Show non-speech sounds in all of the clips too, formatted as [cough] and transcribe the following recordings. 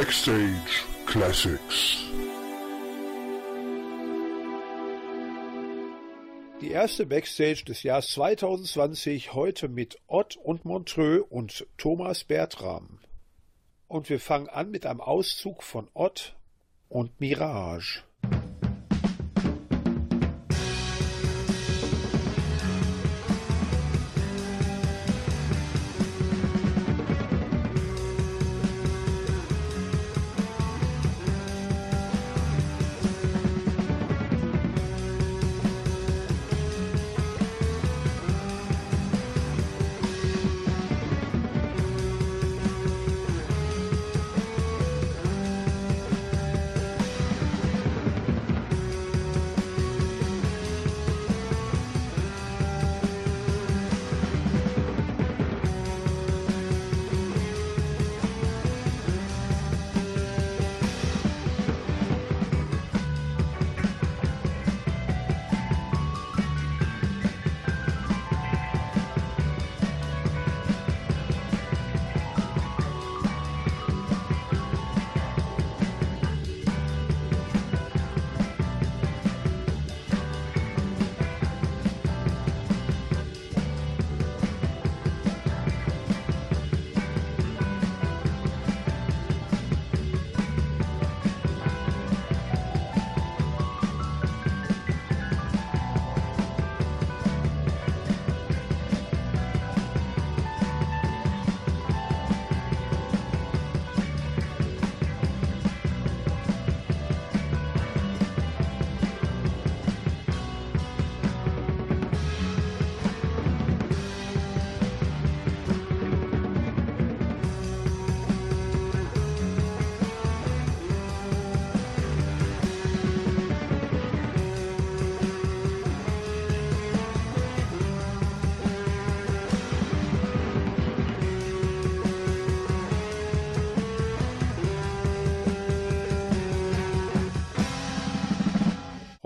Backstage Classics. Die erste Backstage des Jahres 2020 heute mit Ott und Montreux und Thomas Bertram. Und wir fangen an mit einem Auszug von Ott und Mirage.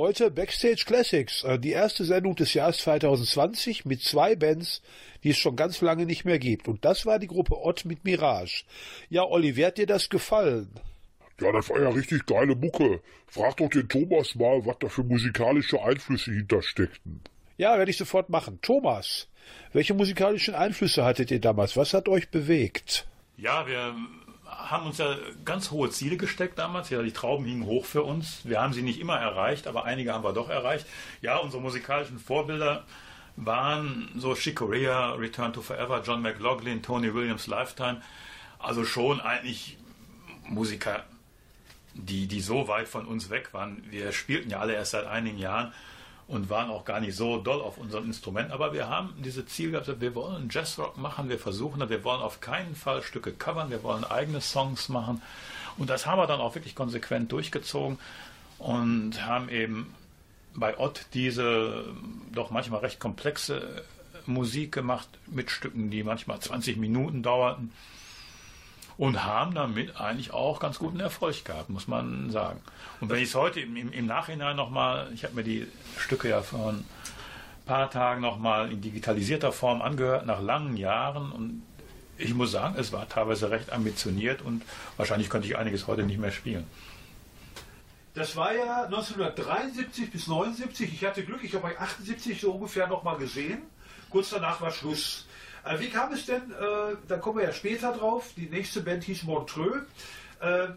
Heute Backstage Classics, äh, die erste Sendung des Jahres 2020 mit zwei Bands, die es schon ganz lange nicht mehr gibt. Und das war die Gruppe Ott mit Mirage. Ja, Olli, wie hat dir das gefallen? Ja, das war ja richtig geile Mucke. Frag doch den Thomas mal, was da für musikalische Einflüsse hintersteckten. Ja, werde ich sofort machen. Thomas, welche musikalischen Einflüsse hattet ihr damals? Was hat euch bewegt? Ja, wir haben uns ja ganz hohe Ziele gesteckt damals. Ja, die Trauben hingen hoch für uns. Wir haben sie nicht immer erreicht, aber einige haben wir doch erreicht. Ja, unsere musikalischen Vorbilder waren so Chick Corea, Return to Forever, John McLaughlin, Tony Williams, Lifetime. Also schon eigentlich Musiker, die, die so weit von uns weg waren. Wir spielten ja alle erst seit einigen Jahren und waren auch gar nicht so doll auf unserem Instrument. Aber wir haben diese Ziel gehabt, wir wollen Jazzrock machen, wir versuchen das, wir wollen auf keinen Fall Stücke covern, wir wollen eigene Songs machen. Und das haben wir dann auch wirklich konsequent durchgezogen und haben eben bei Ott diese doch manchmal recht komplexe Musik gemacht mit Stücken, die manchmal 20 Minuten dauerten und haben damit eigentlich auch ganz guten Erfolg gehabt, muss man sagen. Und wenn ich es heute im, im, Nachhinein nochmal, ich habe mir die Stücke ja vor ein paar Tagen nochmal in digitalisierter Form angehört, nach langen Jahren und ich muss sagen, es war teilweise recht ambitioniert und wahrscheinlich könnte ich einiges heute nicht mehr spielen. Das war ja 1973 bis 79. Ich hatte Glück, ich habe euch 78 so ungefähr nochmal gesehen. Kurz danach war Schluss. Äh, wie kam es denn, äh, da kommen wir ja später drauf, die nächste Band hieß Montreux. Äh,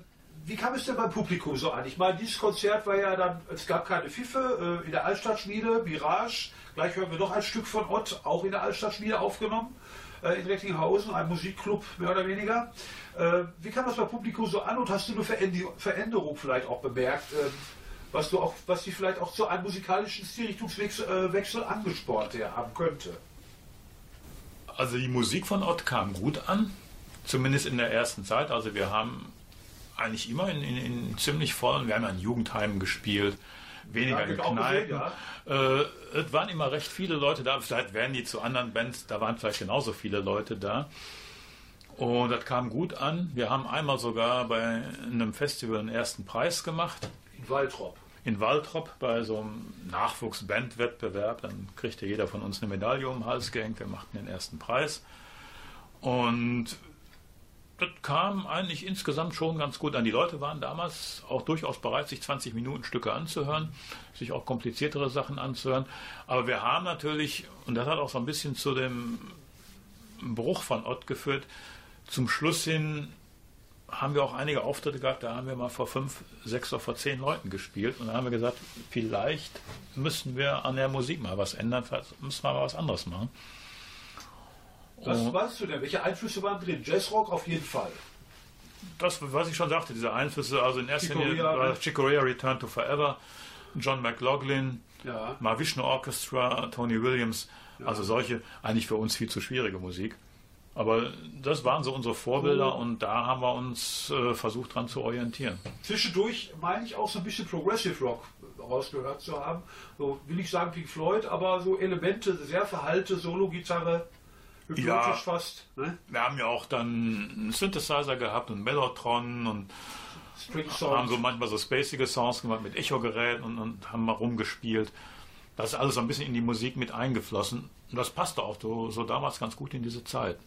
wie kam es denn beim Publikum so an? Ich meine, dieses Konzert war ja dann, es gab keine Pfiffe in der Altstadtschmiede, Mirage. Gleich hören wir noch ein Stück von Ott, auch in der Altstadtschmiede aufgenommen, in Recklinghausen, ein Musikclub mehr oder weniger. Wie kam das beim Publikum so an und hast du eine Veränderung vielleicht auch bemerkt? Ähm, was du auch, was dich vielleicht auch zu einem musikalischen Stilrichtungswechsel angespornt haben könnte. Also die Musik von Ott kam gut an, zumindest in der ersten Zeit. Also wir haben eigentlich immer in, in, in ziemlich vollen, wir haben ja in Jugendheimen gespielt, weniger ja, in Kneipen. Gesehen, ja. äh, es waren immer recht viele Leute da. Vielleicht werden die zu anderen Bands, da waren vielleicht genauso viele Leute da. Und das kam gut an. Wir haben einmal sogar bei einem Festival einen ersten Preis gemacht. In Waltrop in Waltrop bei so einem Nachwuchsbandwettbewerb. Dann kriegte jeder von uns eine Medaille um den Hals gehängt. Wir machten den ersten Preis. Und das kam eigentlich insgesamt schon ganz gut an. Die Leute waren damals auch durchaus bereit, sich 20 Minuten Stücke anzuhören, sich auch kompliziertere Sachen anzuhören. Aber wir haben natürlich, und das hat auch so ein bisschen zu dem Bruch von Ott geführt, zum Schluss hin haben wir auch einige Auftritte gehabt, da haben wir mal vor fünf, sechs oder vor zehn Leuten gespielt und dann haben wir gesagt, vielleicht müssen wir an der Musik mal was ändern, vielleicht müssen wir mal was anderes machen. Was Und weißt du denn? Welche Einflüsse waren drin? Jazzrock auf jeden Fall. das, was ich schon sagte, diese Einflüsse, also in erster Linie war ne? Chick Corea Return to Forever, John McLaughlin, Ja. Mahavishnu Orchestra, Tony Williams, also solche eigentlich für uns viel zu schwierige Musik. Aber das waren so unsere Vorbilder Oh. und da haben wir uns äh, versucht dran zu orientieren. Zwischendurch meine ich auch so ein bisschen Progressive Rock rausgehört zu haben. So will ich sagen Pink Floyd, aber so Elemente, sehr verhalte, Solo-Gitarre, hypnotisch Ja. fast. Ne? Wir haben ja auch dann einen Synthesizer gehabt und Mellotron und haben so manchmal so spacige Songs gemacht mit Echo-Geräten und, und haben mal rumgespielt. Das ist alles so ein bisschen in die Musik mit eingeflossen. Und das passte auch so, so damals ganz gut in diese Zeit.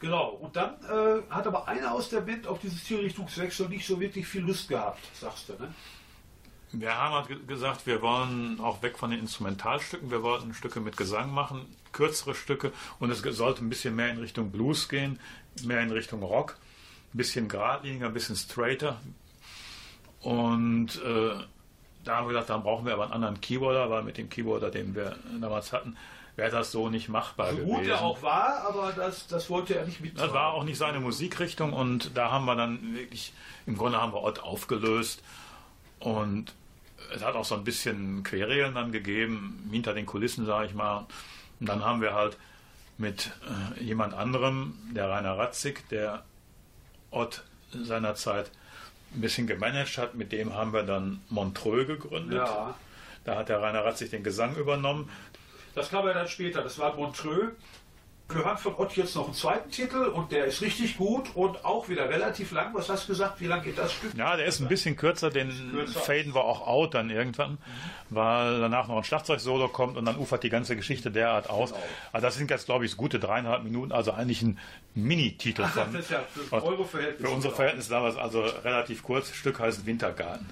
Genau. Und dann äh, hat aber einer aus der Band auf dieses Zielrichtungswechsel nicht so wirklich viel Lust gehabt, sagst du, ne? Wir haben halt ge- gesagt, wir wollen auch weg von den Instrumentalstücken. Wir wollten Stücke mit Gesang machen, kürzere Stücke. Und es sollte ein bisschen mehr in Richtung Blues gehen, mehr in Richtung Rock. Ein bisschen geradliniger, ein bisschen straighter. Und äh, da haben wir gesagt, dann brauchen wir aber einen anderen Keyboarder, weil mit dem Keyboarder, den wir damals hatten, wäre das so nicht machbar So gewesen. gut er auch war, aber das, das wollte er nicht mit. Das war auch nicht seine Musikrichtung und da haben wir dann wirklich, im Grunde haben wir Ott aufgelöst und es hat auch so ein bisschen Querelen dann gegeben, hinter den Kulissen, sage ich mal. Und dann haben wir halt mit äh, jemand anderem, der Rainer Ratzig, der Ott seinerzeit ein bisschen gemanagt hat, mit dem haben wir dann Montreux gegründet. Ja. Da hat der Rainer Ratzig den Gesang übernommen. Das kam ja dann später, das war Montreux. Wir hören von Ott jetzt noch einen zweiten Titel und der ist richtig gut und auch wieder relativ lang. Was hast du gesagt? Wie lang geht das Stück? Ja, der ist ein bisschen kürzer, den Kürzer. faden wir auch out dann irgendwann, weil danach noch ein Schlagzeugsolo kommt und dann ufert die ganze Geschichte derart aus. Genau. Also das sind jetzt, glaube ich, gute dreieinhalb Minuten, also eigentlich ein Mini-Titel Ach, von. das ist ja für. Für unsere Verhältnisse damals also relativ kurz. Stück heißt Wintergarten.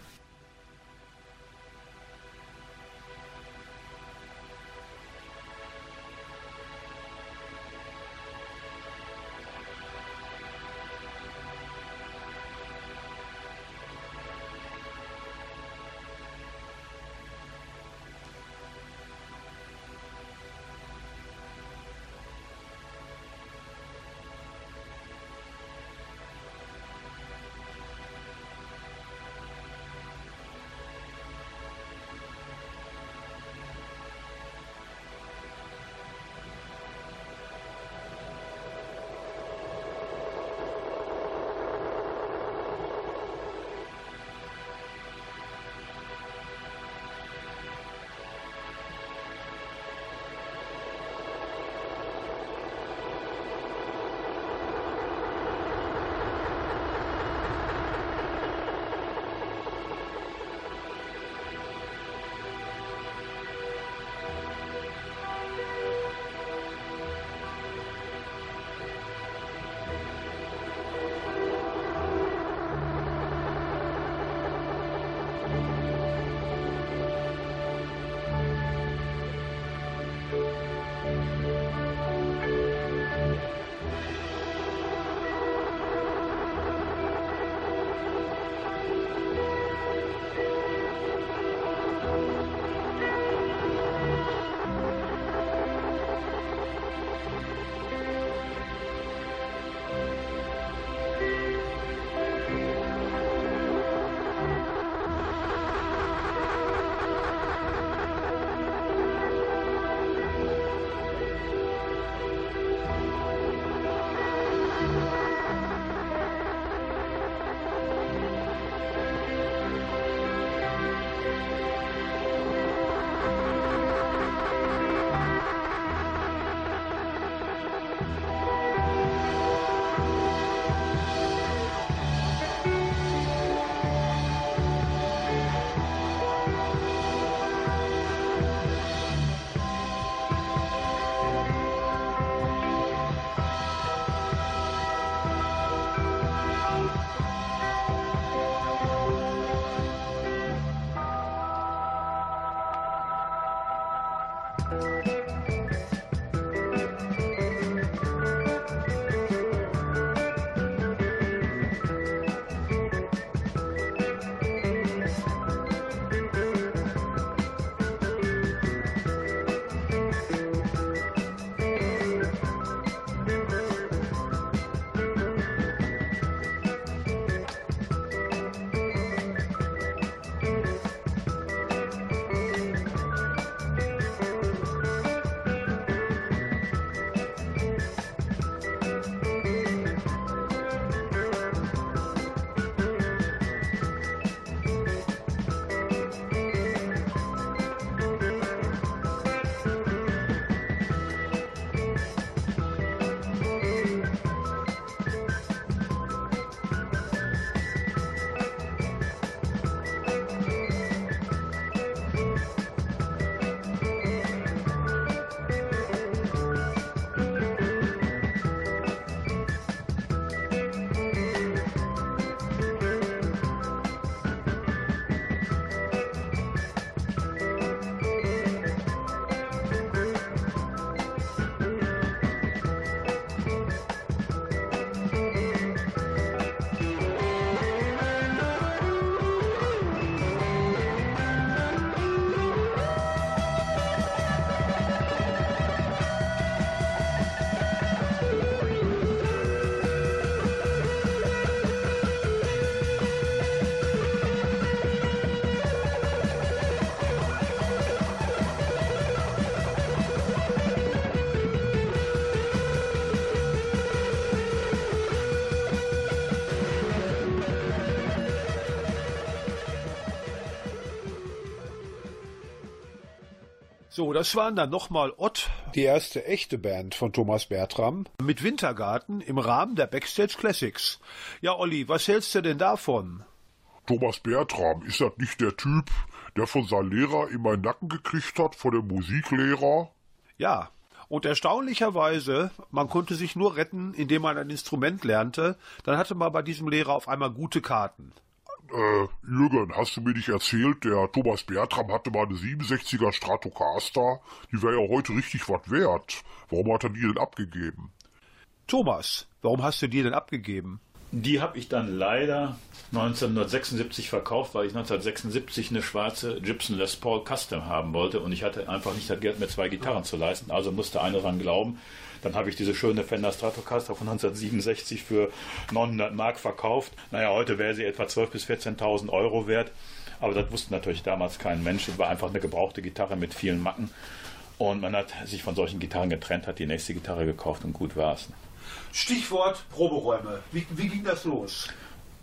So, das waren dann nochmal Ott, die erste echte Band von Thomas Bertram, mit Wintergarten im Rahmen der Backstage Classics. Ja, Olli, was hältst du denn davon? Thomas Bertram, ist das nicht der Typ, der von seinem Lehrer immer einen Nacken gekriegt hat, von dem Musiklehrer? Ja, und erstaunlicherweise, man konnte sich nur retten, indem man ein Instrument lernte, dann hatte man bei diesem Lehrer auf einmal gute Karten. Äh, Jürgen, hast du mir nicht erzählt, der Thomas Bertram hatte mal eine 67er Stratocaster, die wäre ja heute richtig was wert. Warum hat er die denn abgegeben? Thomas, warum hast du die denn abgegeben? Die habe ich dann leider 1976 verkauft, weil ich 1976 eine schwarze Gibson Les Paul Custom haben wollte und ich hatte einfach nicht das Geld, mir zwei Gitarren zu leisten, also musste einer dran glauben. Dann habe ich diese schöne Fender Stratocaster von 1967 für 900 Mark verkauft. Naja, heute wäre sie etwa 12.000 bis 14.000 Euro wert. Aber das wusste natürlich damals kein Mensch. Es war einfach eine gebrauchte Gitarre mit vielen Macken. Und man hat sich von solchen Gitarren getrennt, hat die nächste Gitarre gekauft und gut war es. Stichwort Proberäume. Wie, wie ging das los?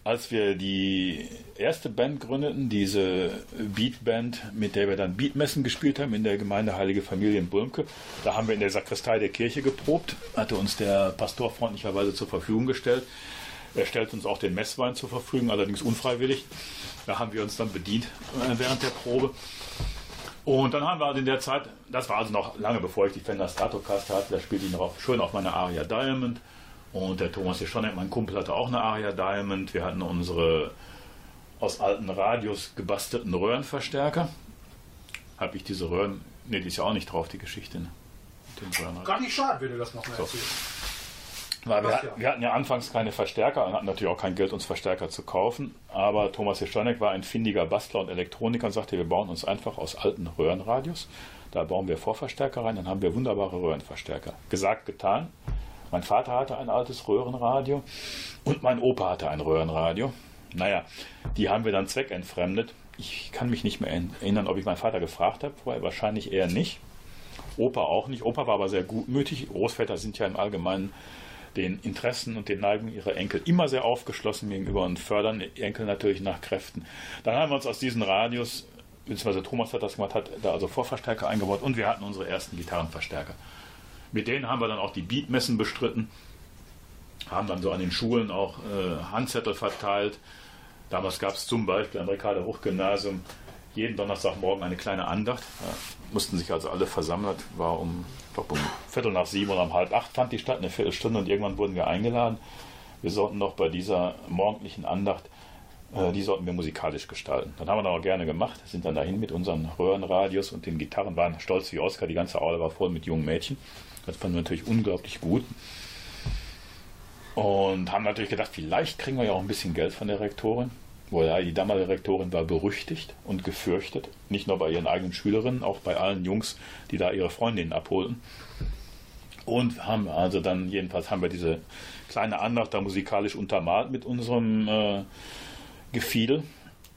Als wir die erste Band gründeten, diese Beatband, mit der wir dann Beatmessen gespielt haben in der Gemeinde Heilige Familie in Bulmke, da haben wir in der Sakristei der Kirche geprobt, hatte uns der Pastor freundlicherweise zur Verfügung gestellt. Er stellt uns auch den Messwein zur Verfügung, allerdings unfreiwillig. Da haben wir uns dann bedient äh, während der Probe. Und dann haben wir also in der Zeit, das war also noch lange bevor ich die Fender Stratocaster hatte, da spielte ich noch schön auf meine Aria Diamond und der Thomas Jeschonek, mein Kumpel, hatte auch eine Aria Diamond. Wir hatten unsere aus alten Radios gebastelten Röhrenverstärker. Habe ich diese Röhren. Ne, die ist ja auch nicht drauf, die Geschichte. Ne? Gar nicht schade, wenn du das noch mal so. erzählst. Weil wir, wir, hatten ja anfangs keine Verstärker und hatten natürlich auch kein Geld, uns Verstärker zu kaufen. Aber Thomas Jeschonek war ein findiger Bastler und Elektroniker und sagte, wir bauen uns einfach aus alten Röhrenradios. Da bauen wir Vorverstärker rein, dann haben wir wunderbare Röhrenverstärker. Gesagt, getan. Mein Vater hatte ein altes Röhrenradio und mein Opa hatte ein Röhrenradio. Naja, die haben wir dann zweckentfremdet. Ich kann mich nicht mehr erinnern, ob ich meinen Vater gefragt habe, vorher wahrscheinlich eher nicht. Opa auch nicht. Opa war aber sehr gutmütig. Großväter sind ja im Allgemeinen den Interessen und den Neigungen ihrer Enkel immer sehr aufgeschlossen gegenüber und fördern Enkel natürlich nach Kräften. Dann haben wir uns aus diesen Radios, beziehungsweise Thomas hat das gemacht, hat da also Vorverstärker eingebaut und wir hatten unsere ersten Gitarrenverstärker. Mit denen haben wir dann auch die Beatmessen bestritten, haben dann so an den Schulen auch äh, Handzettel verteilt. Damals gab es zum Beispiel am Ricardo Hochgymnasium jeden Donnerstagmorgen eine kleine Andacht. Da mussten sich also alle versammelt, war um, glaub, um Viertel nach sieben oder um halb acht fand die statt, eine Viertelstunde und irgendwann wurden wir eingeladen. Wir sollten noch bei dieser morgendlichen Andacht die sollten wir musikalisch gestalten. Dann haben wir das auch gerne gemacht, sind dann dahin mit unseren Röhrenradios und den Gitarren, waren stolz wie Oscar, die ganze Aula war voll mit jungen Mädchen. Das fanden wir natürlich unglaublich gut. Und haben natürlich gedacht, vielleicht kriegen wir ja auch ein bisschen Geld von der Rektorin. Wohl, die damalige Rektorin war berüchtigt und gefürchtet, nicht nur bei ihren eigenen Schülerinnen, auch bei allen Jungs, die da ihre Freundinnen abholten. Und haben also dann, jedenfalls haben wir diese kleine Andacht da musikalisch untermalt mit unserem äh, Gefiedel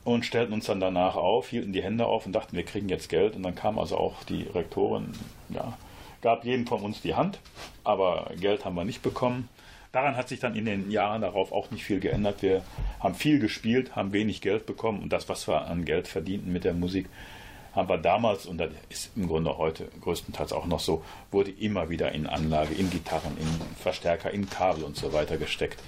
und stellten uns dann danach auf, hielten die Hände auf und dachten, wir kriegen jetzt Geld. Und dann kam also auch die Rektorin, ja, gab jedem von uns die Hand, aber Geld haben wir nicht bekommen. Daran hat sich dann in den Jahren darauf auch nicht viel geändert. Wir haben viel gespielt, haben wenig Geld bekommen und das, was wir an Geld verdienten mit der Musik, haben wir damals, und das ist im Grunde heute größtenteils auch noch so, wurde immer wieder in Anlage, in Gitarren, in Verstärker, in Kabel und so weiter gesteckt.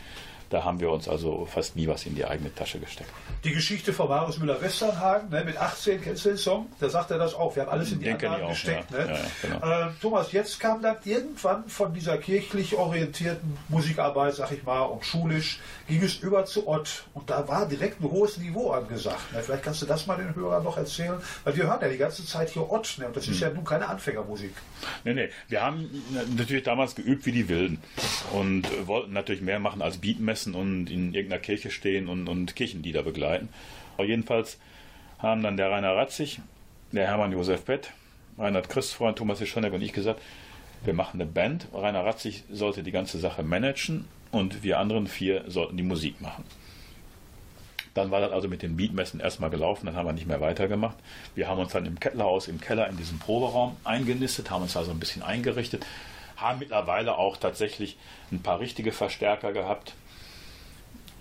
Da haben wir uns also fast nie was in die eigene Tasche gesteckt. Die Geschichte von Marius Müller-Westernhagen, ne, mit 18, kennst du den Song? Da sagt er das auch. Wir haben alles in die Den kenn Anlagen auch, gesteckt. ja. Ne? Ja, genau. äh, Thomas, jetzt kam dann irgendwann von dieser kirchlich orientierten Musikarbeit, sag ich mal, und schulisch, ging es über zu Ott. Und da war direkt ein hohes Niveau angesagt. Ne? Vielleicht kannst du das mal den Hörern noch erzählen, weil wir hören ja die ganze Zeit hier Ott. Ne? Und das Hm. ist ja nun keine Anfängermusik. Nee, nee. Wir haben natürlich damals geübt wie die Wilden und wollten natürlich mehr machen als Beatmessen und in irgendeiner Kirche stehen und, und Kirchenlieder begleiten. Aber jedenfalls haben dann der Rainer Ratzig, der Hermann Josef Bett, Reinhard Christfreund, Thomas Ischonek und ich gesagt, wir machen eine Band. Rainer Ratzig sollte die ganze Sache managen und wir anderen vier sollten die Musik machen. Dann war das also mit den Beatmessen erstmal gelaufen, dann haben wir nicht mehr weitergemacht. Wir haben uns dann im Kettlerhaus, im Keller, in diesem Proberaum eingenistet, haben uns also ein bisschen eingerichtet, haben mittlerweile auch tatsächlich ein paar richtige Verstärker gehabt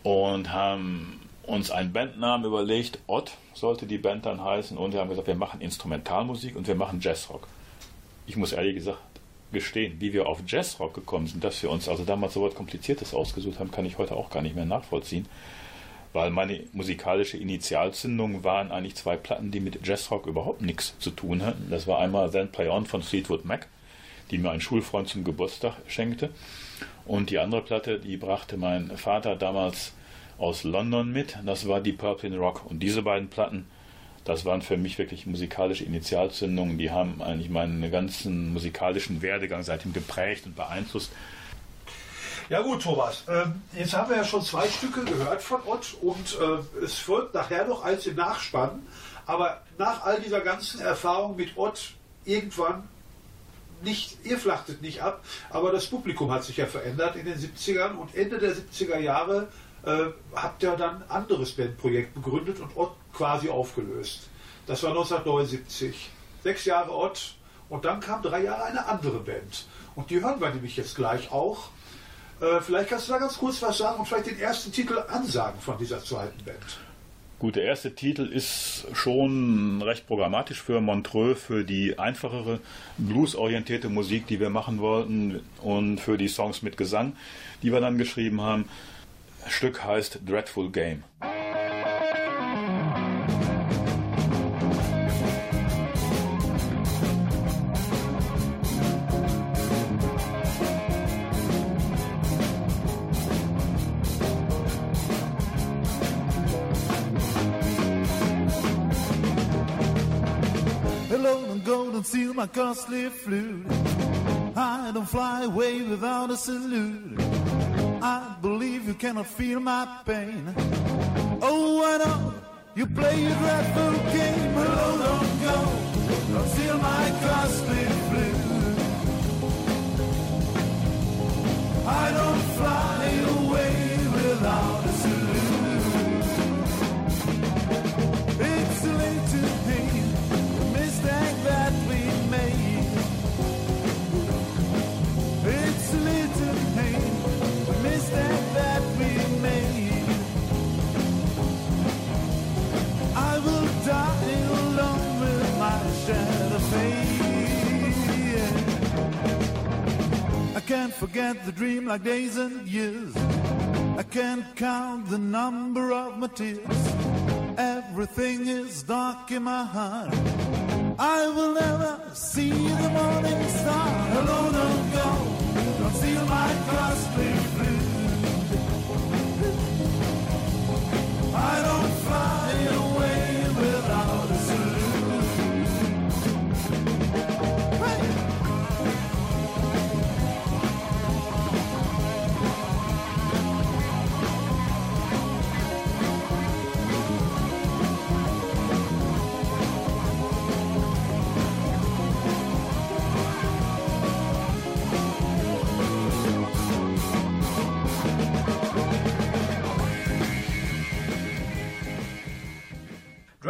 und haben uns einen Bandnamen überlegt. Ott sollte die Band dann heißen und wir haben gesagt, wir machen Instrumentalmusik und wir machen Jazzrock. Ich muss ehrlich gesagt gestehen, wie wir auf Jazzrock gekommen sind, dass wir uns also damals so was Kompliziertes ausgesucht haben, kann ich heute auch gar nicht mehr nachvollziehen weil meine musikalische Initialzündung waren eigentlich zwei Platten, die mit Jazzrock überhaupt nichts zu tun hatten. Das war einmal Then Play On von Fleetwood Mac, die mir ein Schulfreund zum Geburtstag schenkte. Und die andere Platte, die brachte mein Vater damals aus London mit. Das war die Purple in Rock. Und diese beiden Platten, das waren für mich wirklich musikalische Initialzündungen. Die haben eigentlich meinen ganzen musikalischen Werdegang seitdem geprägt und beeinflusst. Ja gut, Thomas, ähm, jetzt haben wir ja schon zwei Stücke gehört von Ott und äh, es folgt nachher noch eins im Nachspann. Aber nach all dieser ganzen Erfahrung mit Ott irgendwann nicht, ihr flachtet nicht ab, aber das Publikum hat sich ja verändert in den 70ern und Ende der 70er Jahre äh, habt ihr dann ein anderes Bandprojekt begründet und Ott quasi aufgelöst. Das war 1979. Sechs Jahre Ott und dann kam drei Jahre eine andere Band. Und die hören wir nämlich jetzt gleich auch. Äh, vielleicht kannst du da ganz kurz was sagen und vielleicht den ersten Titel ansagen von dieser zweiten Band. Gut, der erste Titel ist schon recht programmatisch für Montreux, für die einfachere bluesorientierte Musik, die wir machen wollten und für die Songs mit Gesang, die wir dann geschrieben haben. Stück heißt Dreadful Game. Steal my costly flute. I don't fly away without a salute. I believe you cannot feel my pain. Oh, I know you play a dreadful game. Hello, don't go, don't steal my costly flute. I don't fly away without can't forget the dream like days and years. I can't count the number of my tears. Everything is dark in my heart. I will never see the morning star. Alone don't go, don't steal my costly flute. I don't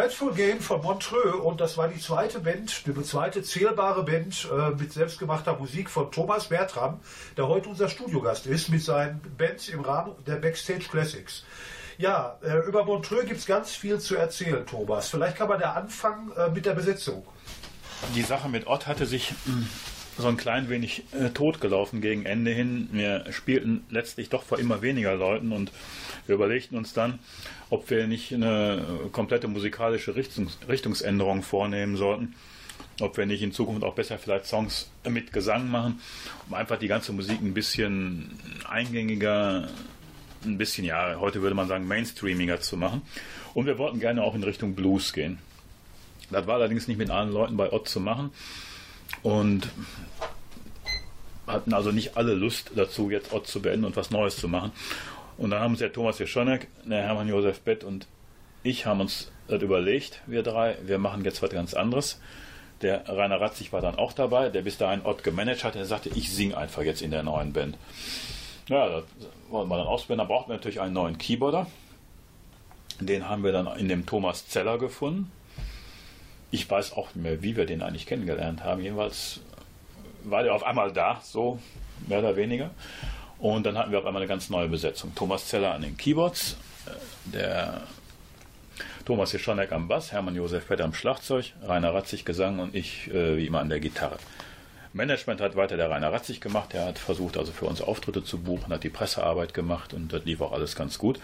Dreadful Game von Montreux und das war die zweite Band, die zweite zählbare Band äh, mit selbstgemachter Musik von Thomas Bertram, der heute unser Studiogast ist, mit seinen Bands im Rahmen der Backstage Classics. Ja, äh, über Montreux gibt es ganz viel zu erzählen, Thomas. Vielleicht kann man da anfangen äh, mit der Besetzung. Die Sache mit Ott hatte sich hm, so ein klein wenig äh, totgelaufen gegen Ende hin. Wir spielten letztlich doch vor immer weniger Leuten und wir überlegten uns dann, ob wir nicht eine komplette musikalische Richtungs Richtungsänderung vornehmen sollten. Ob wir nicht in Zukunft auch besser vielleicht Songs mit Gesang machen, um einfach die ganze Musik ein bisschen eingängiger, ein bisschen, ja, heute würde man sagen, mainstreamiger zu machen. Und wir wollten gerne auch in Richtung Blues gehen. Das war allerdings nicht mit allen Leuten bei Ott zu machen. Und hatten also nicht alle Lust dazu, jetzt Ott zu beenden und was Neues zu machen. Und dann haben uns der Thomas Jeschonek, der Hermann Josef Bett und ich haben uns das überlegt, wir drei, wir machen jetzt was ganz anderes. Der Rainer Ratzig war dann auch dabei, der bis dahin Ott gemanagt hat. Der sagte, ich singe einfach jetzt in der neuen Band. Ja, das wollten wir dann ausprobieren. Da brauchten wir natürlich einen neuen Keyboarder. Den haben wir dann in dem Thomas Zeller gefunden. Ich weiß auch nicht mehr, wie wir den eigentlich kennengelernt haben. Jedenfalls war der auf einmal da, so mehr oder weniger. Und dann hatten wir auf einmal eine ganz neue Besetzung. Thomas Zeller an den Keyboards, äh, der Thomas Jeschonek am Bass, Hermann Josef Petter am Schlagzeug, Rainer Ratzig Gesang und ich äh, wie immer an der Gitarre. Management hat weiter der Rainer Ratzig gemacht. Er hat versucht, also für uns Auftritte zu buchen, hat die Pressearbeit gemacht und das lief auch alles ganz gut.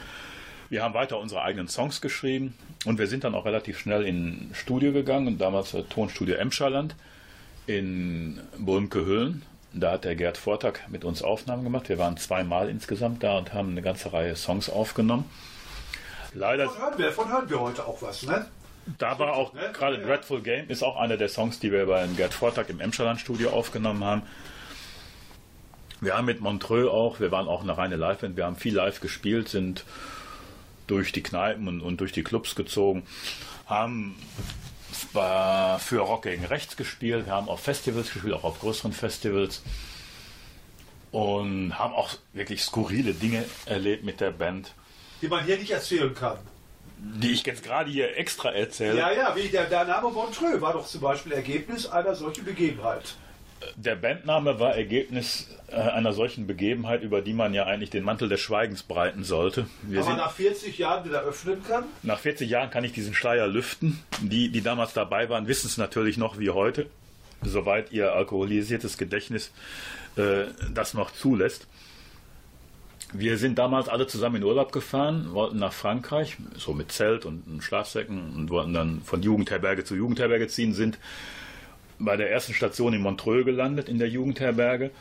Wir haben weiter unsere eigenen Songs geschrieben und wir sind dann auch relativ schnell in Studio gegangen und damals das Tonstudio Emscherland in Bulmke-Hüllen. Da hat der Gerd Vortag mit uns Aufnahmen gemacht. Wir waren zweimal insgesamt da und haben eine ganze Reihe Songs aufgenommen. Leider. Davon hören wir, davon hören wir heute auch was, ne? Da war auch Ne? gerade Ja. Dreadful Game ist auch einer der Songs, die wir bei Gerd Vortag im Emscherland Studio aufgenommen haben. Wir haben mit Montreux auch, wir waren auch eine reine Live-Band, wir haben viel live gespielt, sind durch die Kneipen und, und durch die Clubs gezogen, haben für Rock gegen Rechts gespielt, wir haben auf Festivals gespielt, auch auf größeren Festivals und haben auch wirklich skurrile Dinge erlebt mit der Band, Die man hier nicht erzählen kann. die ich jetzt gerade hier extra erzähle. Ja, ja, wie der, der Name Montreux war doch zum Beispiel Ergebnis einer solchen Begebenheit. Der Bandname war Ergebnis äh, einer solchen Begebenheit, über die man ja eigentlich den Mantel des Schweigens breiten sollte. Wir Aber sind, nach 40 Jahren wieder öffnen kann. nach 40 Jahren kann ich diesen Schleier lüften. Die, die damals dabei waren, wissen es natürlich noch wie heute, soweit ihr alkoholisiertes Gedächtnis äh, das noch zulässt. Wir sind damals alle zusammen in Urlaub gefahren, wollten nach Frankreich, so mit Zelt und Schlafsäcken und wollten dann von Jugendherberge zu Jugendherberge ziehen, sind bei der ersten Station in Montreux gelandet, in der Jugendherberge.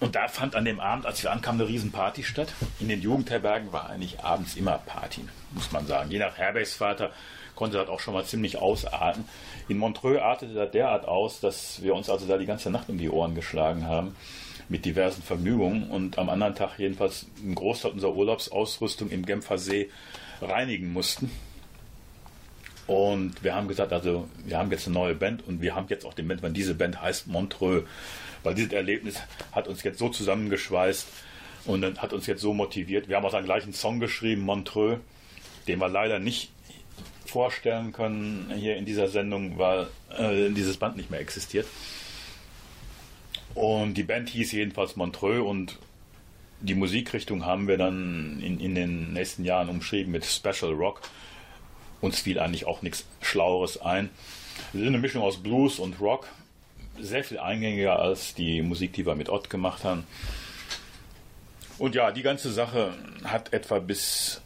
Und da fand an dem Abend, als wir ankamen, eine Riesenparty statt. In den Jugendherbergen war eigentlich abends immer Party, muss man sagen. Je nach Herbergsvater konnte das auch schon mal ziemlich ausarten. In Montreux artete das derart aus, dass wir uns also da die ganze Nacht um die Ohren geschlagen haben mit diversen Vergnügungen und am anderen Tag jedenfalls einen Großteil unserer Urlaubsausrüstung im Genfer See reinigen mussten. Und wir haben gesagt, also wir haben jetzt eine neue Band und wir haben jetzt auch den Band, weil diese Band heißt Montreux. Weil dieses Erlebnis hat uns jetzt so zusammengeschweißt und dann hat uns jetzt so motiviert. Wir haben auch einen gleichen Song geschrieben, Montreux, den wir leider nicht vorstellen können hier in dieser Sendung, weil äh, dieses Band nicht mehr existiert. Und die Band hieß jedenfalls Montreux und die Musikrichtung haben wir dann in, in den nächsten Jahren umschrieben mit Special Rock. Uns fiel eigentlich auch nichts Schlaueres ein. Wir sind eine Mischung aus Blues und Rock. Sehr viel eingängiger als die Musik, die wir mit Ott gemacht haben. Und ja, die ganze Sache hat etwa bis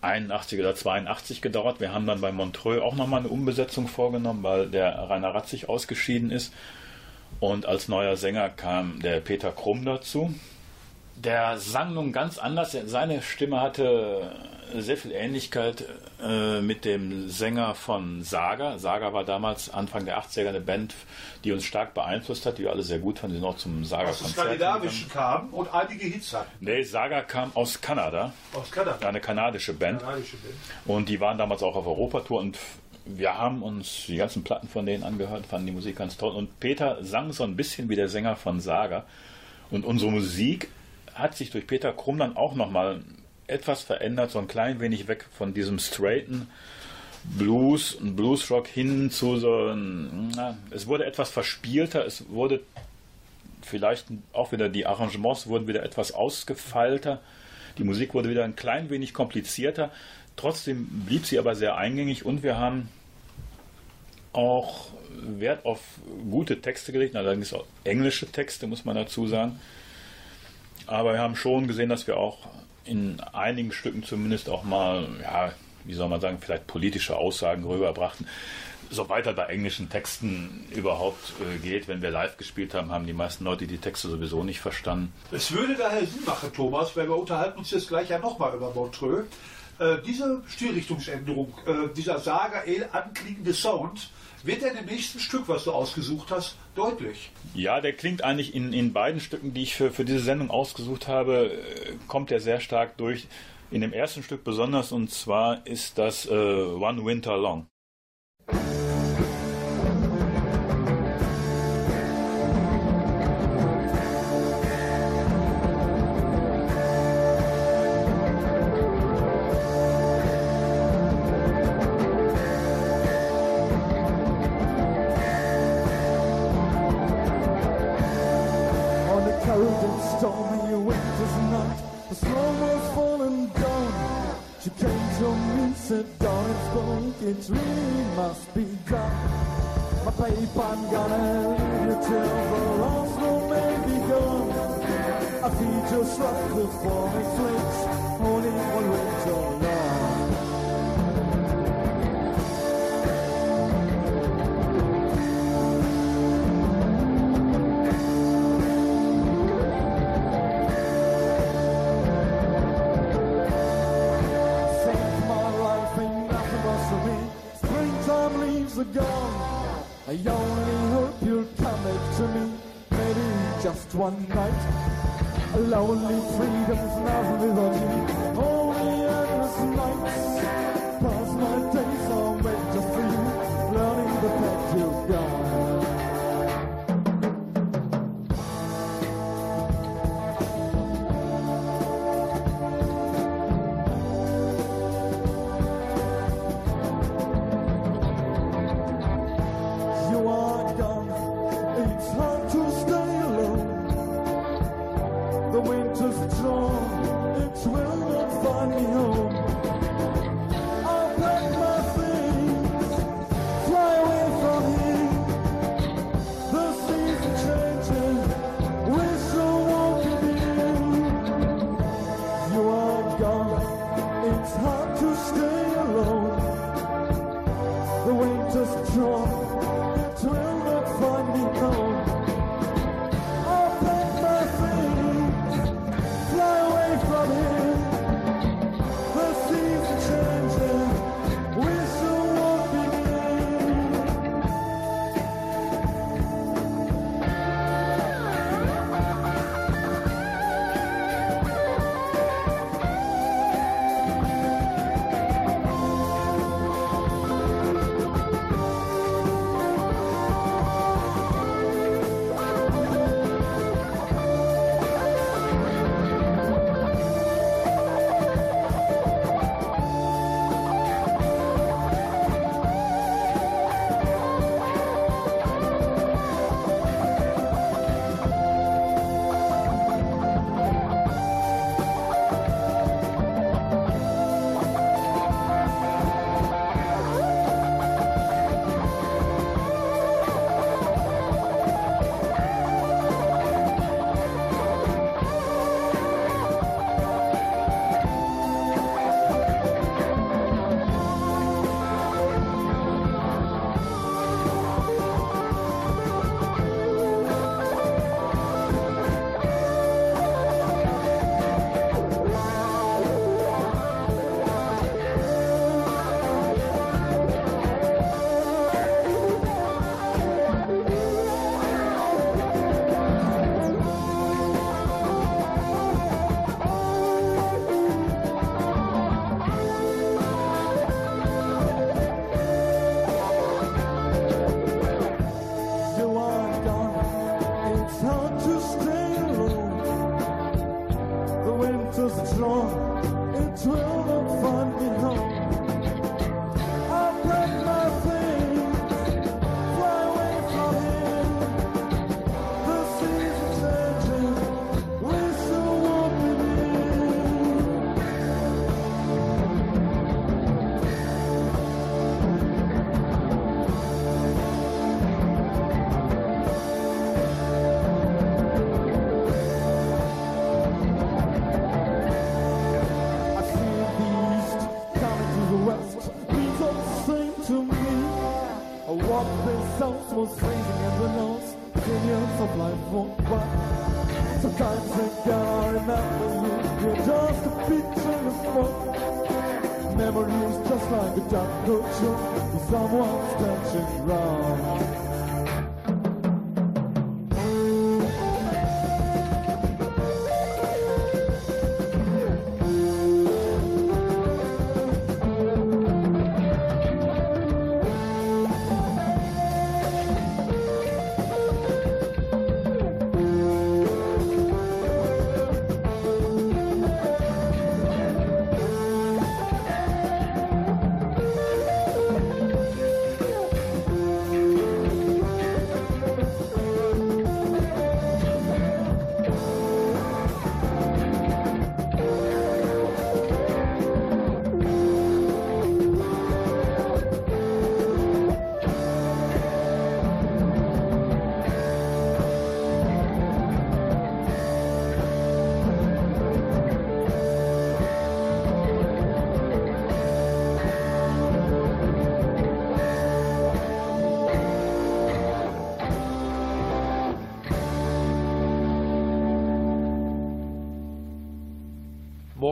81 oder 82 gedauert. Wir haben dann bei Montreux auch nochmal eine Umbesetzung vorgenommen, weil der Rainer Ratzig ausgeschieden ist. Und als neuer Sänger kam der Peter Krumm dazu. Der sang nun ganz anders. Seine Stimme hatte sehr viel Ähnlichkeit äh, mit dem Sänger von Saga. Saga war damals Anfang der 80er eine Band, die uns stark beeinflusst hat, die wir alle sehr gut fanden. Die auch zum Aus dem Saga-Konzert. gegangen. Skandinavischen kamen und einige Hits hatten. Nee, Saga kam aus Kanada, Aus Kanada. eine kanadische Band. Kanadische Band. Und die waren damals auch auf Europatour und wir haben uns die ganzen Platten von denen angehört, fanden die Musik ganz toll. Und Peter sang so ein bisschen wie der Sänger von Saga. Und unsere Musik hat sich durch Peter Krumm dann auch nochmal etwas verändert, so ein klein wenig weg von diesem straighten Blues, ein Bluesrock hin zu so, na, es wurde etwas verspielter, es wurde vielleicht auch wieder, die Arrangements wurden wieder etwas ausgefeilter, die Musik wurde wieder ein klein wenig komplizierter, trotzdem blieb sie aber sehr eingängig und wir haben auch Wert auf gute Texte gelegt, allerdings auch englische Texte, muss man dazu sagen. Aber wir haben schon gesehen, dass wir auch in einigen Stücken zumindest auch mal, ja, wie soll man sagen, vielleicht politische Aussagen rüberbrachten. Soweit er bei englischen Texten überhaupt äh, geht, wenn wir live gespielt haben, haben die meisten Leute die Texte sowieso nicht verstanden. Es würde daher Sinn machen, Thomas, weil wir unterhalten uns jetzt gleich ja nochmal über Montreux. Äh, diese Stilrichtungsänderung, äh, dieser Saga El anklingende Sound, wird er im nächsten Stück, was du ausgesucht hast, deutlich. Ja, der klingt eigentlich in, in beiden Stücken, die ich für, für diese Sendung ausgesucht habe, äh, kommt er sehr stark durch. In dem ersten Stück besonders, und zwar ist das äh, One Winter Long. Cold and stormy winter's night, the snow was falling down. She came to me, said, Darling, spoke, it really must be done. My babe, I'm gonna leave you till the last snow may be gone. I feel just like the falling flakes, only one winter long. Lonely freedom's nothing without you. Only endless nights.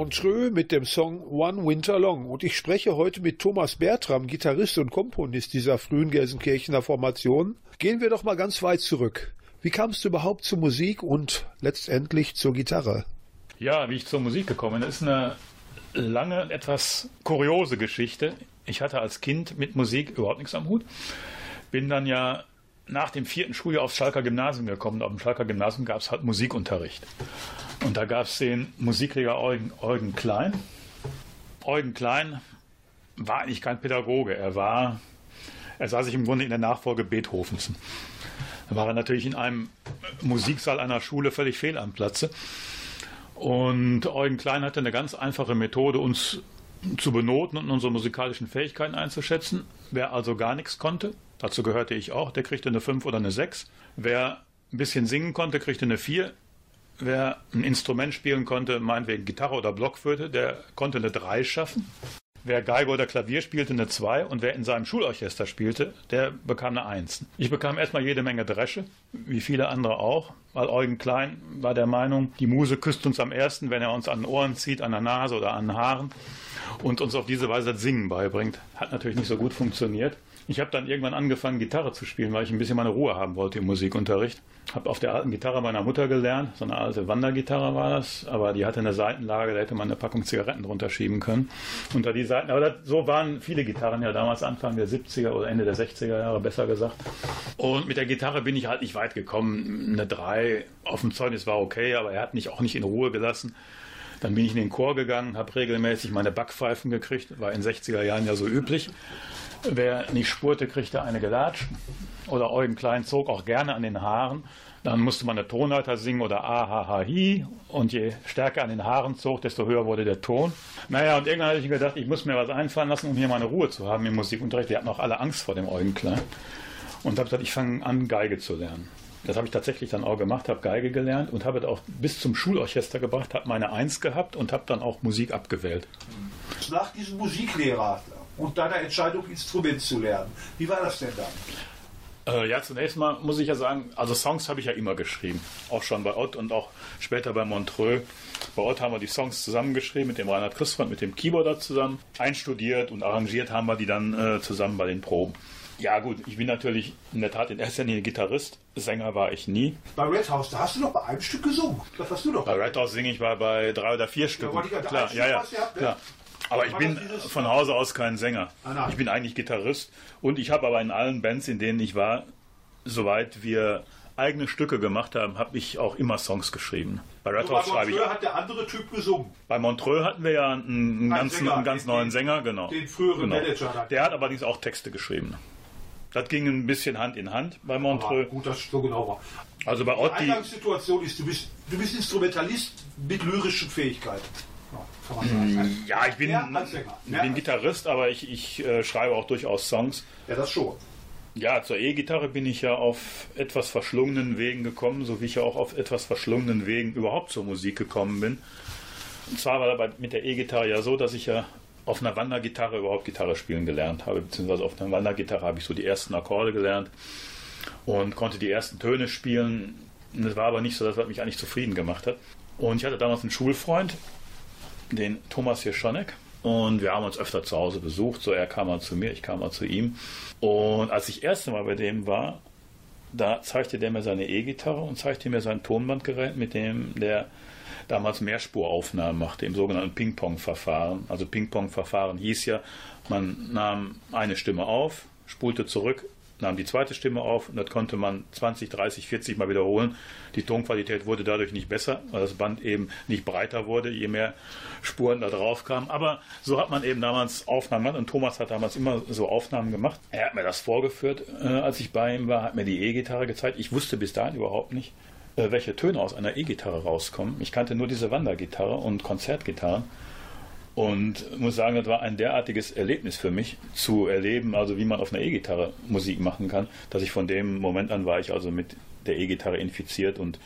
Montreux mit dem Song One Winter Long. Und ich spreche heute mit Thomas Bertram, Gitarrist und Komponist dieser frühen Gelsenkirchener Formation. Gehen wir doch mal ganz weit zurück. Wie kamst du überhaupt zur Musik und letztendlich zur Gitarre? Ja, wie ich zur Musik gekommen bin, ist eine lange, etwas kuriose Geschichte. Ich hatte als Kind mit Musik überhaupt nichts am Hut. Bin dann ja nach dem vierten Schuljahr aufs Schalker Gymnasium gekommen. Auf dem Schalker Gymnasium gab es halt Musikunterricht. Und da gab es den Musiklehrer Eugen, Eugen Klein. Eugen Klein war eigentlich kein Pädagoge. Er war, er sah sich im Grunde in der Nachfolge Beethovens. Da war er natürlich in einem Musiksaal einer Schule völlig fehl am Platze. Und Eugen Klein hatte eine ganz einfache Methode, uns zu benoten und unsere musikalischen Fähigkeiten einzuschätzen. Wer also gar nichts konnte, dazu gehörte ich auch, der kriegte eine 5 oder eine 6. Wer ein bisschen singen konnte, kriegte eine 4. Wer ein Instrument spielen konnte, meinetwegen Gitarre oder Blockflöte, der konnte eine 3 schaffen. Wer Geige oder Klavier spielte, eine 2 und wer in seinem Schulorchester spielte, der bekam eine 1. Ich bekam erstmal jede Menge Dresche, wie viele andere auch, weil Eugen Klein war der Meinung, die Muse küsst uns am ersten, wenn er uns an den Ohren zieht, an der Nase oder an den Haaren und uns auf diese Weise das Singen beibringt. Hat natürlich nicht so gut funktioniert. Ich habe dann irgendwann angefangen, Gitarre zu spielen, weil ich ein bisschen meine Ruhe haben wollte im Musikunterricht. Habe auf der alten Gitarre meiner Mutter gelernt, so eine alte Wandergitarre war das, aber die hatte eine Seitenlage, da hätte man eine Packung Zigaretten drunter schieben können. Unter die Seiten, aber das, so waren viele Gitarren ja damals Anfang der 70er oder Ende der 60er Jahre, besser gesagt. Und mit der Gitarre bin ich halt nicht weit gekommen. Eine 3 auf dem Zeugnis war okay, aber er hat mich auch nicht in Ruhe gelassen. Dann bin ich in den Chor gegangen, habe regelmäßig meine Backpfeifen gekriegt, war in 60er Jahren ja so üblich. Wer nicht spurte, kriegte eine gelatscht. Oder Eugen Klein zog auch gerne an den Haaren. Dann musste man eine Tonleiter singen oder Ahahahi. Und je stärker an den Haaren zog, desto höher wurde der Ton. Naja, und irgendwann habe ich gedacht, ich muss mir was einfallen lassen, um hier meine Ruhe zu haben im Musikunterricht. Wir hatten auch alle Angst vor dem Eugen Klein. Und habe gesagt, ich fange an, Geige zu lernen. Das habe ich tatsächlich dann auch gemacht, habe Geige gelernt und habe es auch bis zum Schulorchester gebracht, habe meine Eins gehabt und habe dann auch Musik abgewählt. Nach diesem Musiklehrer und deiner Entscheidung, Instrument zu lernen, wie war das denn dann? Äh, ja, zunächst mal muss ich ja sagen, also Songs habe ich ja immer geschrieben. Auch schon bei Ott und auch später bei Montreux. Bei Ott haben wir die Songs zusammengeschrieben mit dem Reinhard Christfreund, mit dem Keyboarder zusammen. Einstudiert und arrangiert haben wir die dann äh, zusammen bei den Proben. Ja gut, ich bin natürlich in der Tat in erster Linie Gitarrist. Sänger war ich nie. Bei Red House, da hast du doch bei einem Stück gesungen. Das hast du doch. Bei Red House singe ich bei, bei drei oder vier Stücken. gerade- klar, ja, ja, klar. Aber ich bin von Hause aus kein Sänger. Ah. Ich bin eigentlich Gitarrist und ich habe aber in allen Bands, in denen ich war, soweit wir eigene Stücke gemacht haben, habe ich auch immer Songs geschrieben. Bei Red So, bei House schreibe ich. Montreux hat der andere Typ gesungen. Bei Montreux hatten wir ja einen, einen, Ein ganz, Sänger, einen ganz den- neuen Sänger, genau. den früheren genau. Manager da. Der hat allerdings auch Texte geschrieben. Das ging ein bisschen Hand in Hand bei Montreux. gut, das so genau war. Also bei Die Ott, die, Eingangssituation ist, du bist, du bist Instrumentalist mit lyrischen Fähigkeiten. Ja, sagen. ja, ich bin, ich bin Gitarrist, aber ich, ich äh, schreibe auch durchaus Songs. Ja, das schon. Ja, zur E-Gitarre bin ich ja auf etwas verschlungenen Wegen gekommen, so wie ich ja auch auf etwas verschlungenen Wegen überhaupt zur Musik gekommen bin. Und zwar war dabei mit der E-Gitarre ja so, dass ich ja auf einer Wandergitarre überhaupt Gitarre spielen gelernt habe, beziehungsweise auf einer Wandergitarre habe ich so die ersten Akkorde gelernt. und konnte die ersten Töne spielen. Das war aber nicht so, dass er mich eigentlich zufrieden gemacht hat. Und ich hatte damals einen Schulfreund, den Thomas Hirschonek. Und wir haben uns öfter zu Hause besucht. So, er kam mal zu mir, ich kam mal zu ihm. Und als ich das erste Mal bei dem war, da zeigte der mir seine E-Gitarre und zeigte mir sein Tonbandgerät, mit dem der damals Mehrspuraufnahmen machte, im sogenannten Ping-Pong-Verfahren. Also Ping-Pong-Verfahren hieß ja, man nahm eine Stimme auf, spulte zurück, nahm die zweite Stimme auf und das konnte man 20, 30, 40 Mal wiederholen. Die Tonqualität wurde dadurch nicht besser, weil das Band eben nicht breiter wurde, je mehr Spuren da drauf kamen. Aber so hat man eben damals Aufnahmen gemacht und Thomas hat damals immer so Aufnahmen gemacht. Er hat mir das vorgeführt, äh, als ich bei ihm war, hat mir die E-Gitarre gezeigt. Ich wusste bis dahin überhaupt nicht, äh, welche Töne aus einer E-Gitarre rauskommen. Ich kannte nur diese Wandergitarre und Konzertgitarren. Und muss sagen, das war ein derartiges Erlebnis für mich, zu erleben, also wie man auf einer E-Gitarre Musik machen kann, dass ich von dem Moment an war ich also mit der E-Gitarre infiziert und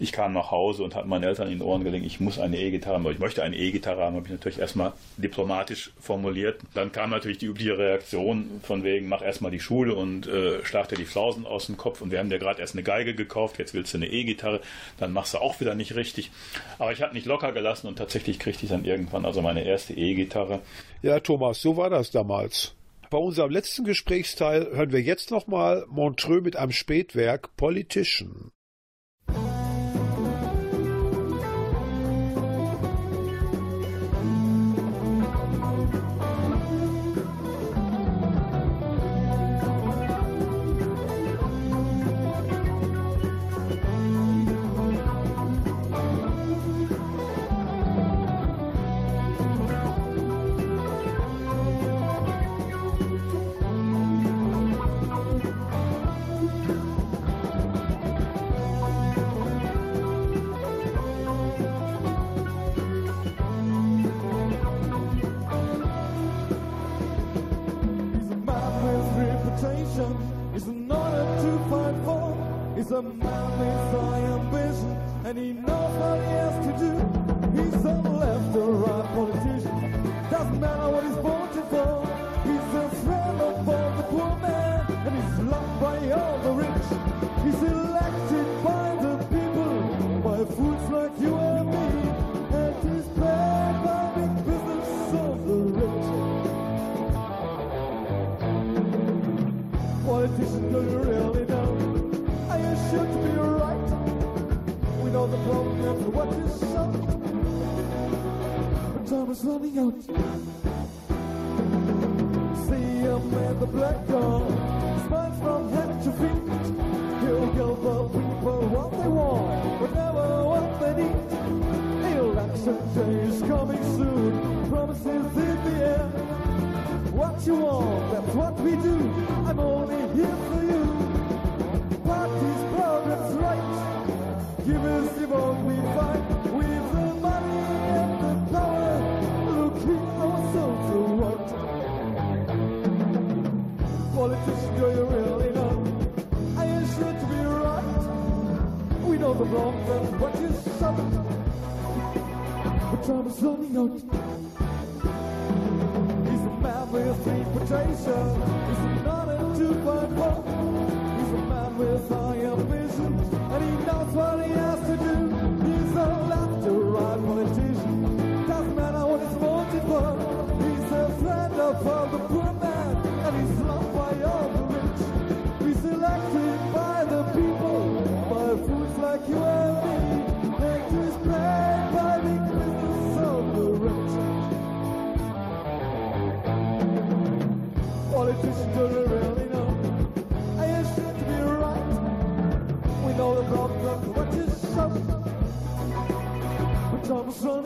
ich kam nach Hause und habe meinen Eltern in den Ohren gelegt, ich muss eine E-Gitarre haben, ich möchte eine E-Gitarre haben, habe ich natürlich erstmal diplomatisch formuliert. Dann kam natürlich die übliche Reaktion von wegen, mach erstmal die Schule und äh, schlag dir die Flausen aus dem Kopf und wir haben dir gerade erst eine Geige gekauft, jetzt willst du eine E-Gitarre, dann machst du auch wieder nicht richtig. Aber ich habe nicht locker gelassen und tatsächlich kriegte ich dann irgendwann also meine erste E-Gitarre. Ja, Thomas, so war das damals. Bei unserem letzten Gesprächsteil hören wir jetzt nochmal Montreux mit einem Spätwerk Politician. But is running out. See him in the black car, smiles from head to feet. He'll give the people what they want, whatever what they need. Election day is coming soon, promises in the air. What you want, that's what we do. The wrong and what you suffered. But is running out. He's a man with reputation. He's not a two by four. He's a man with high ambition, and he knows what he has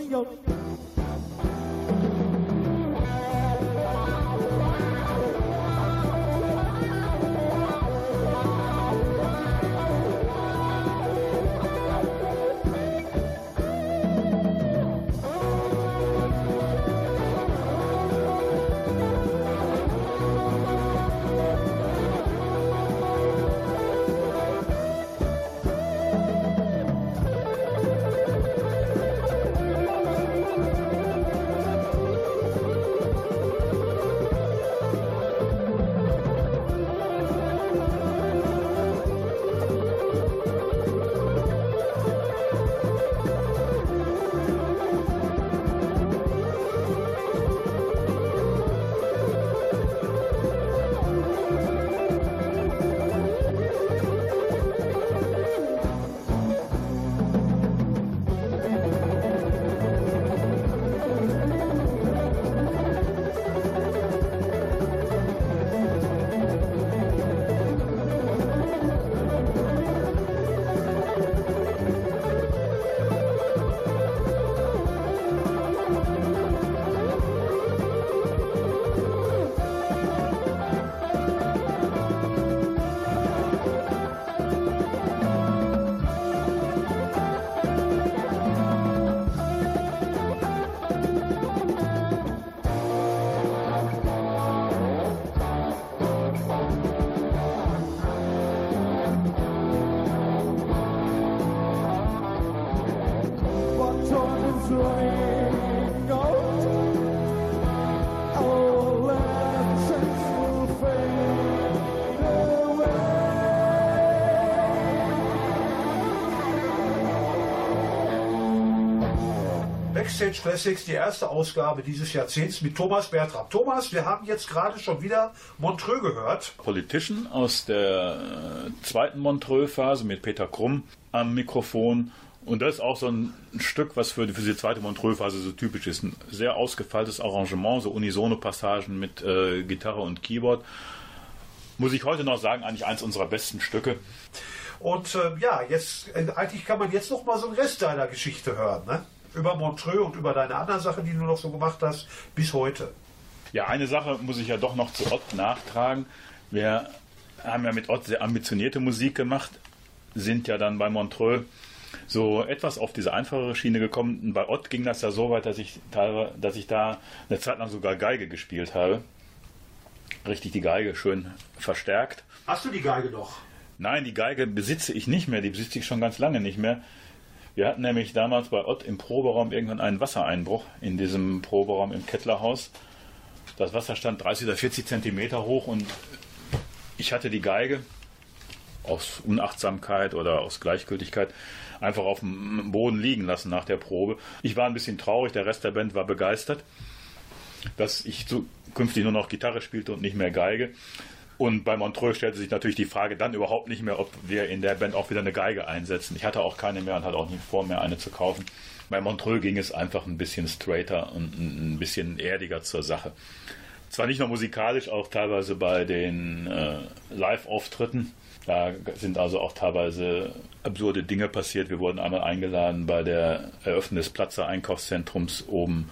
Ghost. Backstage Classics, die erste Ausgabe dieses Jahrzehnts mit Thomas Bertram. Thomas, wir haben jetzt gerade schon wieder Montreux gehört. Politician aus der äh, zweiten Montreux-Phase mit Peter Krumm am Mikrofon. Und das ist auch so ein Stück, was für, für die zweite Montreux-Phase so typisch ist. Ein sehr ausgefeiltes Arrangement, so unisono Passagen mit äh, Gitarre und Keyboard. Muss ich heute noch sagen, eigentlich eins unserer besten Stücke. Und äh, ja, jetzt äh, eigentlich kann man jetzt noch mal so einen Rest deiner Geschichte hören, ne? Über Montreux und über deine anderen Sachen, die du noch so gemacht hast, bis heute. Ja, eine Sache muss ich ja doch noch zu Ott nachtragen. Wir haben ja mit Ott sehr ambitionierte Musik gemacht, sind ja dann bei Montreux so etwas auf diese einfachere Schiene gekommen. Und bei Ott ging das ja so weit, dass ich, teilweise, dass ich da eine Zeit lang sogar Geige gespielt habe. Richtig die Geige schön verstärkt. Hast du die Geige noch? Nein, die Geige besitze ich nicht mehr, die besitze ich schon ganz lange nicht mehr. Wir hatten nämlich damals bei Ott im Proberaum irgendwann einen Wassereinbruch in diesem Proberaum im Kettlerhaus. Das Wasser stand 30 oder 40 Zentimeter hoch und ich hatte die Geige aus Unachtsamkeit oder aus Gleichgültigkeit einfach auf dem Boden liegen lassen nach der Probe. Ich war ein bisschen traurig, der Rest der Band war begeistert, dass ich zukünftig nur noch Gitarre spielte und nicht mehr Geige. Und bei Montreux stellte sich natürlich die Frage dann überhaupt nicht mehr, ob wir in der Band auch wieder eine Geige einsetzen. Ich hatte auch keine mehr und hatte auch nicht vor, mehr eine zu kaufen. Bei Montreux ging es einfach ein bisschen straighter und ein bisschen erdiger zur Sache. Zwar nicht nur musikalisch, auch teilweise bei den äh, Live-Auftritten. Da sind also auch teilweise absurde Dinge passiert. Wir wurden einmal eingeladen bei der Eröffnung des Platzer Einkaufszentrums oben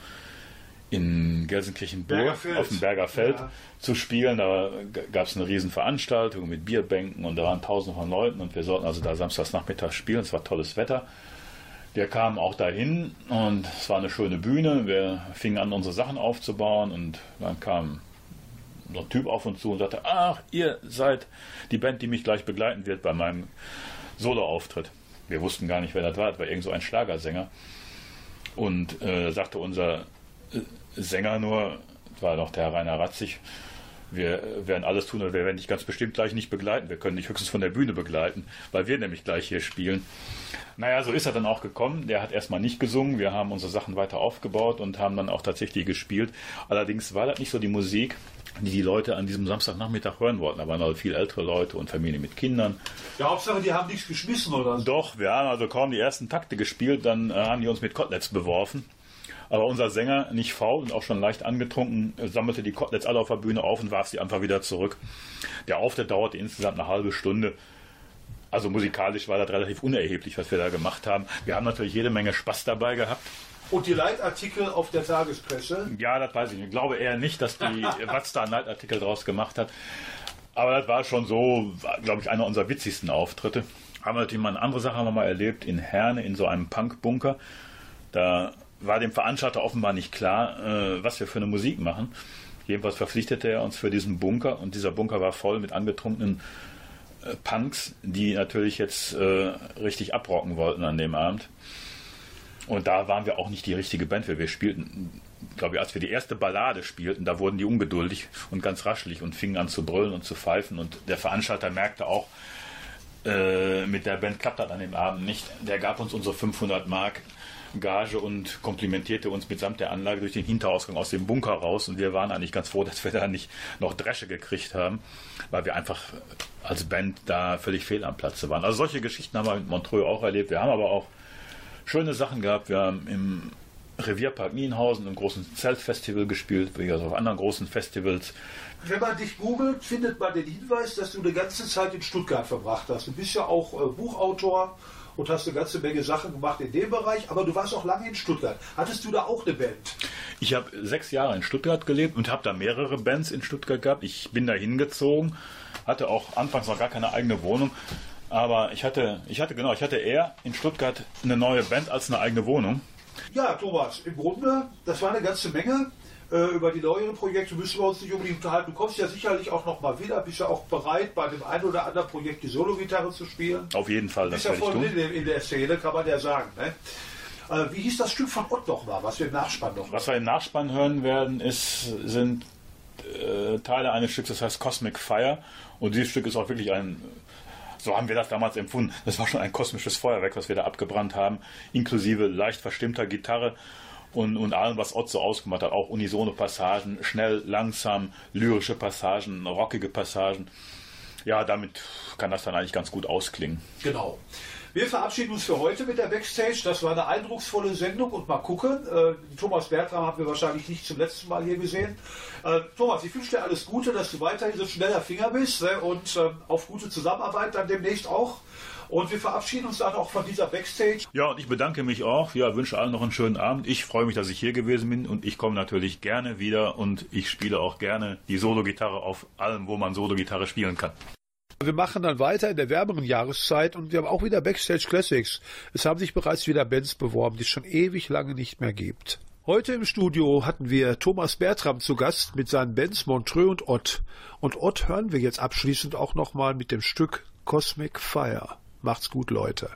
in Gelsenkirchenburg Bergerfeld. auf dem Bergerfeld Ja. zu spielen. Da gab es eine riesen Veranstaltung mit Bierbänken und da waren tausende von Leuten und wir sollten also da samstags Nachmittag spielen. Es war tolles Wetter. Wir kamen auch dahin und es war eine schöne Bühne. Wir fingen an, unsere Sachen aufzubauen und dann kam so ein Typ auf uns zu und sagte, ach, ihr seid die Band, die mich gleich begleiten wird bei meinem Soloauftritt. Wir wussten gar nicht, wer das war. Das war irgend so ein Schlagersänger. Und äh, sagte unser äh, Sänger nur, das war noch der Rainer Ratzig, wir werden alles tun, aber wir werden dich ganz bestimmt gleich nicht begleiten. Wir können dich höchstens von der Bühne begleiten, weil wir nämlich gleich hier spielen. Naja, so ist er dann auch gekommen. Der hat erstmal nicht gesungen. Wir haben unsere Sachen weiter aufgebaut und haben dann auch tatsächlich gespielt. Allerdings war das nicht so die Musik, die die Leute an diesem Samstagnachmittag hören wollten. Da waren also viel ältere Leute und Familien mit Kindern. Ja, Hauptsache, die haben nichts geschmissen oder. Doch, wir haben also kaum die ersten Takte gespielt, dann äh, haben die uns mit Koteletts beworfen. Aber unser Sänger, nicht faul und auch schon leicht angetrunken, sammelte die Koteletts alle auf der Bühne auf und warf sie einfach wieder zurück. Der Auftritt dauerte insgesamt eine halbe Stunde. Also musikalisch war das relativ unerheblich, was wir da gemacht haben. Wir haben natürlich jede Menge Spaß dabei gehabt. Und die Leitartikel auf der Tagespresse. Ja, das weiß ich nicht. Ich glaube eher nicht, dass die [laughs] Watz da einen Leitartikel draus gemacht hat. Aber das war schon so, glaube ich, einer unserer witzigsten Auftritte. Haben wir natürlich mal eine andere Sache haben wir mal erlebt in Herne in so einem Punkbunker. Da war dem Veranstalter offenbar nicht klar, äh, was wir für eine Musik machen. Jedenfalls verpflichtete er uns für diesen Bunker und dieser Bunker war voll mit angetrunkenen äh, Punks, die natürlich jetzt äh, richtig abrocken wollten an dem Abend. Und da waren wir auch nicht die richtige Band, weil wir spielten, glaube ich, als wir die erste Ballade spielten, da wurden die ungeduldig und ganz raschelig und fingen an zu brüllen und zu pfeifen. Und der Veranstalter merkte auch, äh, mit der Band klappt das an dem Abend nicht. Der gab uns unsere 500 Mark Gage und komplimentierte uns mitsamt der Anlage durch den Hinterausgang aus dem Bunker raus. Und wir waren eigentlich ganz froh, [laughs] dass wir da nicht noch Dresche gekriegt haben, weil wir einfach als Band da völlig fehl am Platze waren. Also solche Geschichten haben wir mit Montreux auch erlebt. Wir haben aber auch schöne Sachen gehabt. Wir haben im Revierpark Nienhausen im großen Zeltfestival gespielt, wie also auf anderen großen Festivals. Wenn man dich googelt, findet man den Hinweis, dass du eine ganze Zeit in Stuttgart verbracht hast. Du bist ja auch äh, Buchautor und hast eine ganze Menge Sachen gemacht in dem Bereich, aber du warst auch lange in Stuttgart. Hattest du da auch eine Band? Ich habe sechs Jahre in Stuttgart gelebt und habe da mehrere Bands in Stuttgart gehabt. Ich bin da hingezogen, hatte auch anfangs noch gar keine eigene Wohnung. Aber ich hatte, ich hatte genau, ich hatte eher in Stuttgart eine neue Band als eine eigene Wohnung. Ja, Thomas, im Grunde, das war eine ganze Menge. Äh, über die neueren Projekte müssen wir uns nicht unbedingt unterhalten. Du kommst ja sicherlich auch noch mal wieder. Bist ja auch bereit, bei dem einen oder anderen Projekt die Solo-Gitarre zu spielen. Auf jeden Fall, das Bist ja voll in, der- in der Szene, kann man ja sagen. Ne? Äh, wie hieß das Stück von Ott noch mal, was wir im Nachspann noch Was wir im Nachspann hören werden, ist, sind äh, Teile eines Stücks, das heißt Cosmic Fire. Und dieses Stück ist auch wirklich ein, so haben wir das damals empfunden, das war schon ein kosmisches Feuerwerk, was wir da abgebrannt haben, inklusive leicht verstimmter Gitarre und, und allem, was Ott so ausgemacht hat. Auch unisone Passagen, schnell, langsam, lyrische Passagen, rockige Passagen. Ja, damit kann das dann eigentlich ganz gut ausklingen. Genau. Wir verabschieden uns für heute mit der Backstage. Das war eine eindrucksvolle Sendung und mal gucken. Äh, Thomas Bertram haben wir wahrscheinlich nicht zum letzten Mal hier gesehen. Äh, Thomas, ich wünsche dir alles Gute, dass du weiterhin so schneller Finger bist ne? und äh, auf gute Zusammenarbeit dann demnächst auch. Und wir verabschieden uns dann auch von dieser Backstage. Ja, und ich bedanke mich auch. Ja, wünsche allen noch einen schönen Abend. Ich freue mich, dass ich hier gewesen bin und ich komme natürlich gerne wieder und ich spiele auch gerne die Solo-Gitarre auf allem, wo man Solo-Gitarre spielen kann. Wir machen dann weiter in der wärmeren Jahreszeit und wir haben auch wieder Backstage Classics. Es haben sich bereits wieder Bands beworben, die es schon ewig lange nicht mehr gibt. Heute im Studio hatten wir Thomas Bertram zu Gast mit seinen Bands Montreux und Ott. Und Ott hören wir jetzt abschließend auch nochmal mit dem Stück Cosmic Fire. Macht's gut, Leute.